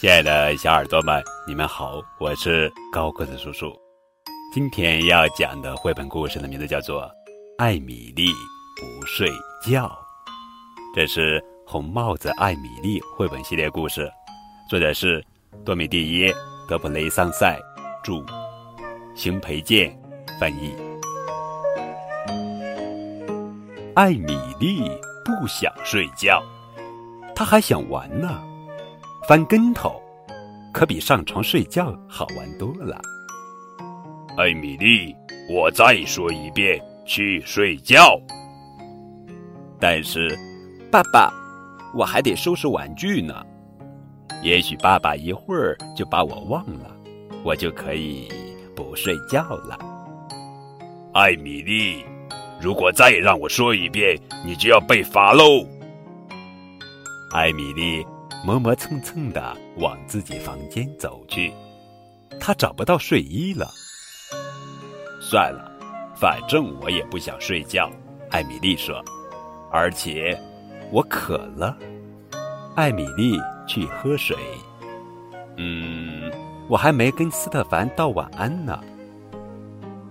亲爱的小耳朵们，你们好，我是高个子叔叔。今天要讲的绘本故事的名字叫做《艾米丽不睡觉》，这是《红帽子艾米丽》绘本系列故事，作者是多米蒂耶·德普雷桑塞，著，邢培建翻译。艾米丽不想睡觉，她还想玩呢。翻跟头，可比上床睡觉好玩多了。艾米丽，我再说一遍，去睡觉。但是，爸爸，我还得收拾玩具呢。也许爸爸一会儿就把我忘了，我就可以不睡觉了。艾米丽，如果再让我说一遍，你就要被罚喽。艾米丽。磨磨蹭蹭的往自己房间走去，他找不到睡衣了。算了，反正我也不想睡觉。艾米丽说：“而且我渴了。”艾米丽去喝水。嗯，我还没跟斯特凡道晚安呢。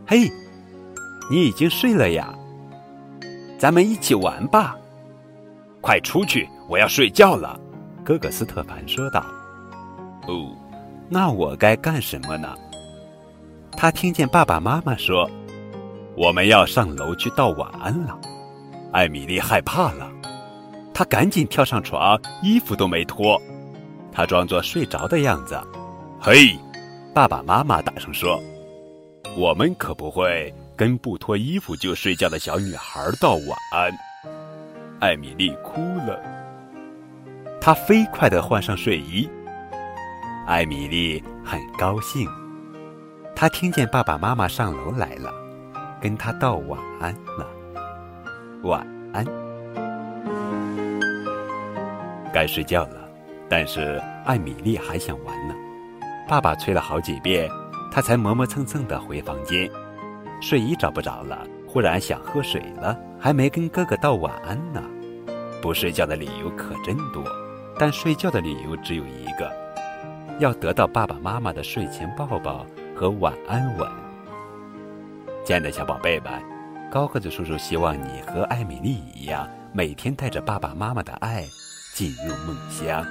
嘿，你已经睡了呀？咱们一起玩吧！快出去，我要睡觉了。哥哥斯特凡说道：“哦，那我该干什么呢？”他听见爸爸妈妈说：“我们要上楼去道晚安了。”艾米丽害怕了，她赶紧跳上床，衣服都没脱，她装作睡着的样子。“嘿！”爸爸妈妈大声说：“我们可不会跟不脱衣服就睡觉的小女孩道晚安。”艾米丽哭了。他飞快地换上睡衣。艾米丽很高兴，她听见爸爸妈妈上楼来了，跟她道晚安了。晚安。该睡觉了，但是艾米丽还想玩呢。爸爸催了好几遍，她才磨磨蹭蹭地回房间。睡衣找不着了，忽然想喝水了，还没跟哥哥道晚安呢。不睡觉的理由可真多。但睡觉的理由只有一个要得到爸爸妈妈的睡前抱抱和晚安吻。亲爱的小宝贝们高个子叔叔希望你和艾米丽一样每天带着爸爸妈妈的爱进入梦乡。